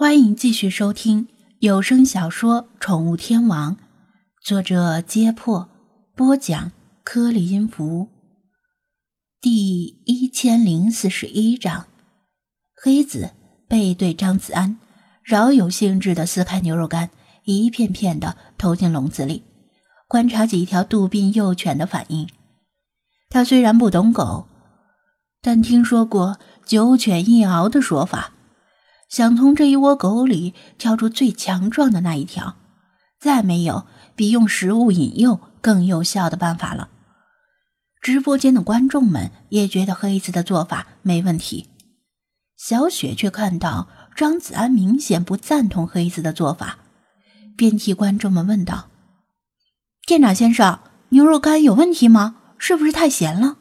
欢迎继续收听有声小说《宠物天王》，作者：揭破，播讲：颗粒音符。第一千零四十一章，黑子背对张子安，饶有兴致的撕开牛肉干，一片片的投进笼子里，观察几条杜宾幼犬的反应。他虽然不懂狗，但听说过“九犬一獒”的说法。想从这一窝狗里挑出最强壮的那一条，再没有比用食物引诱更有效的办法了。直播间的观众们也觉得黑子的做法没问题，小雪却看到张子安明显不赞同黑子的做法，便替观众们问道：“店长先生，牛肉干有问题吗？是不是太咸了？”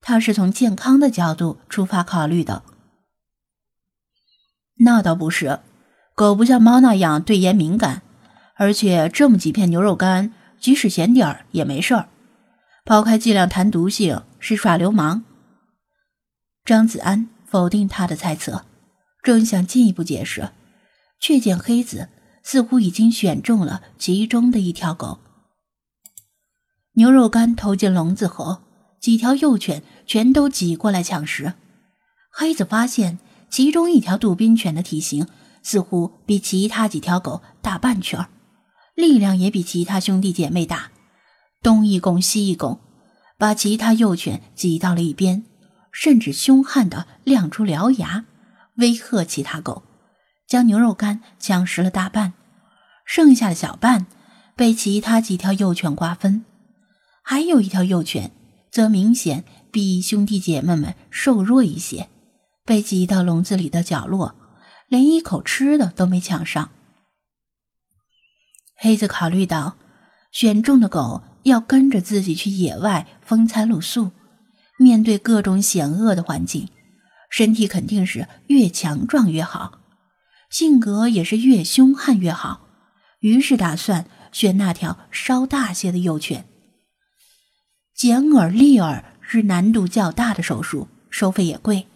他是从健康的角度出发考虑的。那倒不是，狗不像猫那样对盐敏感，而且这么几片牛肉干，即使咸点儿也没事儿。抛开剂量谈毒性是耍流氓。张子安否定他的猜测，正想进一步解释，却见黑子似乎已经选中了其中的一条狗。牛肉干投进笼子后，几条幼犬全都挤过来抢食。黑子发现。其中一条杜宾犬的体型似乎比其他几条狗大半圈力量也比其他兄弟姐妹大，东一拱西一拱，把其他幼犬挤到了一边，甚至凶悍地亮出獠牙，威吓其他狗，将牛肉干抢食了大半，剩下的小半被其他几条幼犬瓜分，还有一条幼犬则明显比兄弟姐妹们瘦弱一些。被挤到笼子里的角落，连一口吃的都没抢上。黑子考虑到，选中的狗要跟着自己去野外风餐露宿，面对各种险恶的环境，身体肯定是越强壮越好，性格也是越凶悍越好。于是打算选那条稍大些的幼犬。剪耳立耳是难度较大的手术，收费也贵。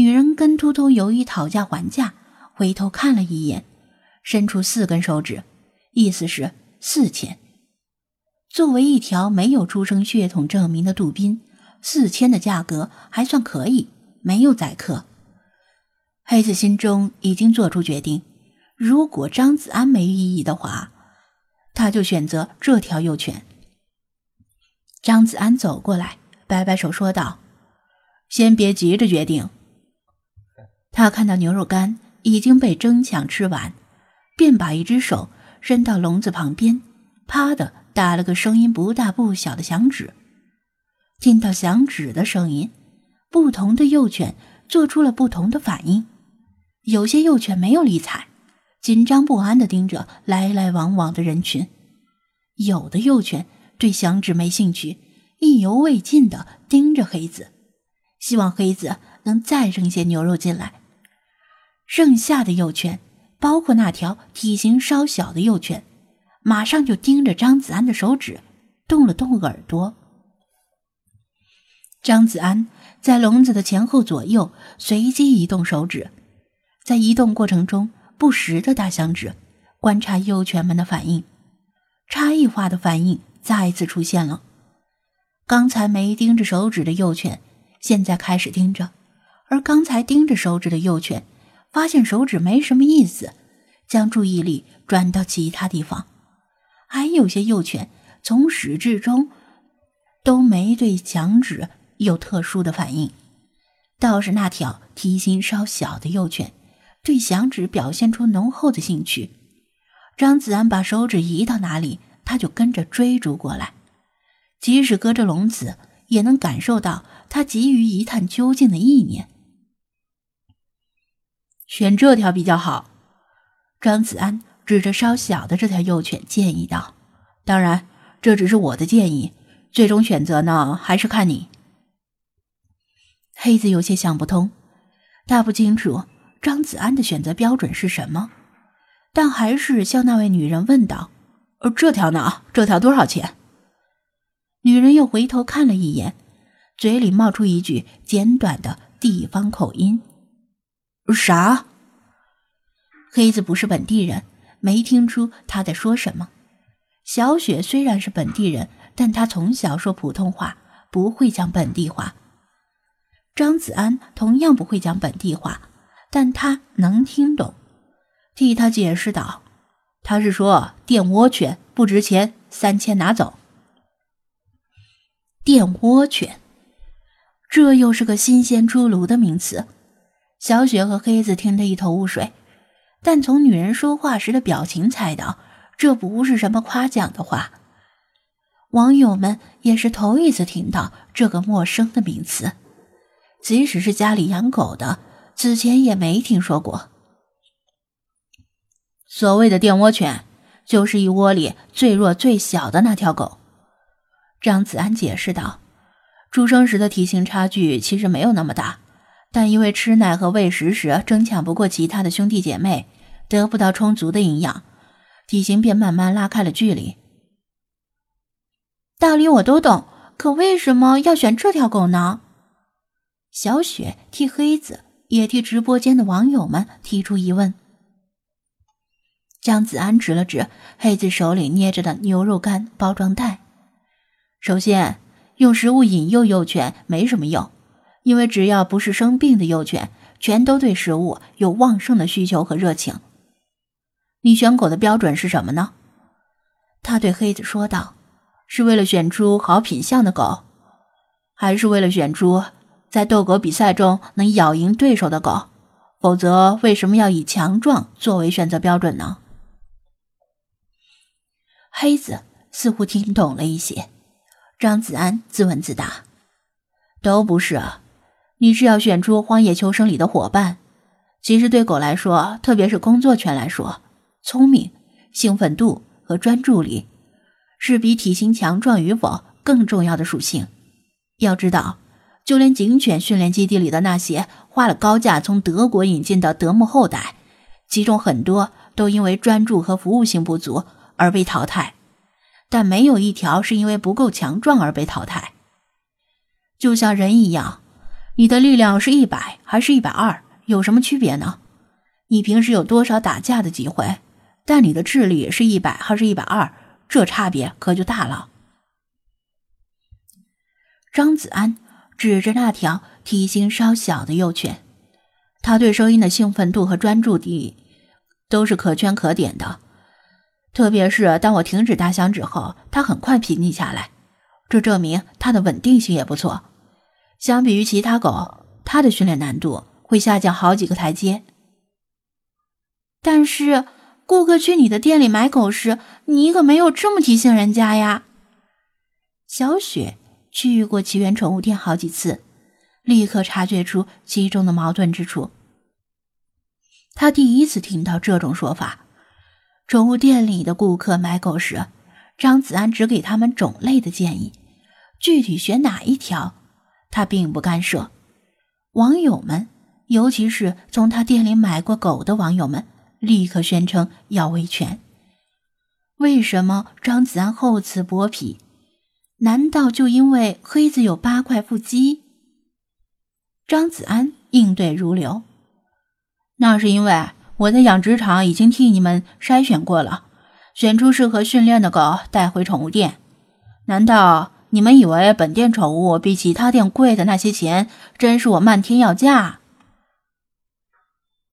女人跟秃头犹豫讨价还价，回头看了一眼，伸出四根手指，意思是四千。作为一条没有出生血统证明的杜宾，四千的价格还算可以，没有宰客。黑子心中已经做出决定，如果张子安没异议的话，他就选择这条幼犬。张子安走过来，摆摆手说道：“先别急着决定。”他看到牛肉干已经被争抢吃完，便把一只手伸到笼子旁边，啪的打了个声音不大不小的响指。听到响指的声音，不同的幼犬做出了不同的反应。有些幼犬没有理睬，紧张不安地盯着来来往往的人群；有的幼犬对响指没兴趣，意犹未尽地盯着黑子，希望黑子能再扔些牛肉进来。剩下的幼犬，包括那条体型稍小的幼犬，马上就盯着张子安的手指，动了动耳朵。张子安在笼子的前后左右随机移动手指，在移动过程中不时的打响指，观察幼犬们的反应。差异化的反应再次出现了。刚才没盯着手指的幼犬，现在开始盯着；而刚才盯着手指的幼犬。发现手指没什么意思，将注意力转到其他地方。还有些幼犬从始至终都没对响指有特殊的反应，倒是那条体型稍小的幼犬对响指表现出浓厚的兴趣。张子安把手指移到哪里，他就跟着追逐过来，即使隔着笼子，也能感受到他急于一探究竟的意念。选这条比较好，张子安指着稍小的这条幼犬建议道：“当然，这只是我的建议，最终选择呢，还是看你。”黑子有些想不通，他不清楚张子安的选择标准是什么，但还是向那位女人问道：“呃，这条呢？这条多少钱？”女人又回头看了一眼，嘴里冒出一句简短的地方口音。啥？黑子不是本地人，没听出他在说什么。小雪虽然是本地人，但她从小说普通话，不会讲本地话。张子安同样不会讲本地话，但他能听懂，替他解释道：“他是说电窝犬不值钱，三千拿走。”电窝犬，这又是个新鲜出炉的名词。小雪和黑子听得一头雾水，但从女人说话时的表情猜到。这不是什么夸奖的话，网友们也是头一次听到这个陌生的名词，即使是家里养狗的，此前也没听说过。所谓的电窝犬，就是一窝里最弱最小的那条狗。张子安解释道：“出生时的体型差距其实没有那么大，但因为吃奶和喂食时争抢不过其他的兄弟姐妹，得不到充足的营养。”体型便慢慢拉开了距离。道理我都懂，可为什么要选这条狗呢？小雪替黑子，也替直播间的网友们提出疑问。张子安指了指黑子手里捏着的牛肉干包装袋。首先，用食物引诱幼犬没什么用，因为只要不是生病的幼犬，全都对食物有旺盛的需求和热情。你选狗的标准是什么呢？他对黑子说道：“是为了选出好品相的狗，还是为了选出在斗狗比赛中能咬赢对手的狗？否则，为什么要以强壮作为选择标准呢？”黑子似乎听懂了一些。张子安自问自答：“都不是，你是要选出荒野求生里的伙伴。其实，对狗来说，特别是工作犬来说。”聪明、兴奋度和专注力，是比体型强壮与否更重要的属性。要知道，就连警犬训练基地里的那些花了高价从德国引进的德牧后代，其中很多都因为专注和服务性不足而被淘汰，但没有一条是因为不够强壮而被淘汰。就像人一样，你的力量是一百还是一百二，有什么区别呢？你平时有多少打架的机会？但你的智力是一百还是一百二？这差别可就大了。张子安指着那条体型稍小的幼犬，他对声音的兴奋度和专注力都是可圈可点的。特别是当我停止打响指后，他很快平静下来，这证明他的稳定性也不错。相比于其他狗，它的训练难度会下降好几个台阶。但是。顾客去你的店里买狗时，你可没有这么提醒人家呀。小雪去过奇缘宠物店好几次，立刻察觉出其中的矛盾之处。她第一次听到这种说法：宠物店里的顾客买狗时，张子安只给他们种类的建议，具体选哪一条，他并不干涉。网友们，尤其是从他店里买过狗的网友们。立刻宣称要维权。为什么张子安厚此薄彼？难道就因为黑子有八块腹肌？张子安应对如流。那是因为我在养殖场已经替你们筛选过了，选出适合训练的狗带回宠物店。难道你们以为本店宠物比其他店贵的那些钱，真是我漫天要价？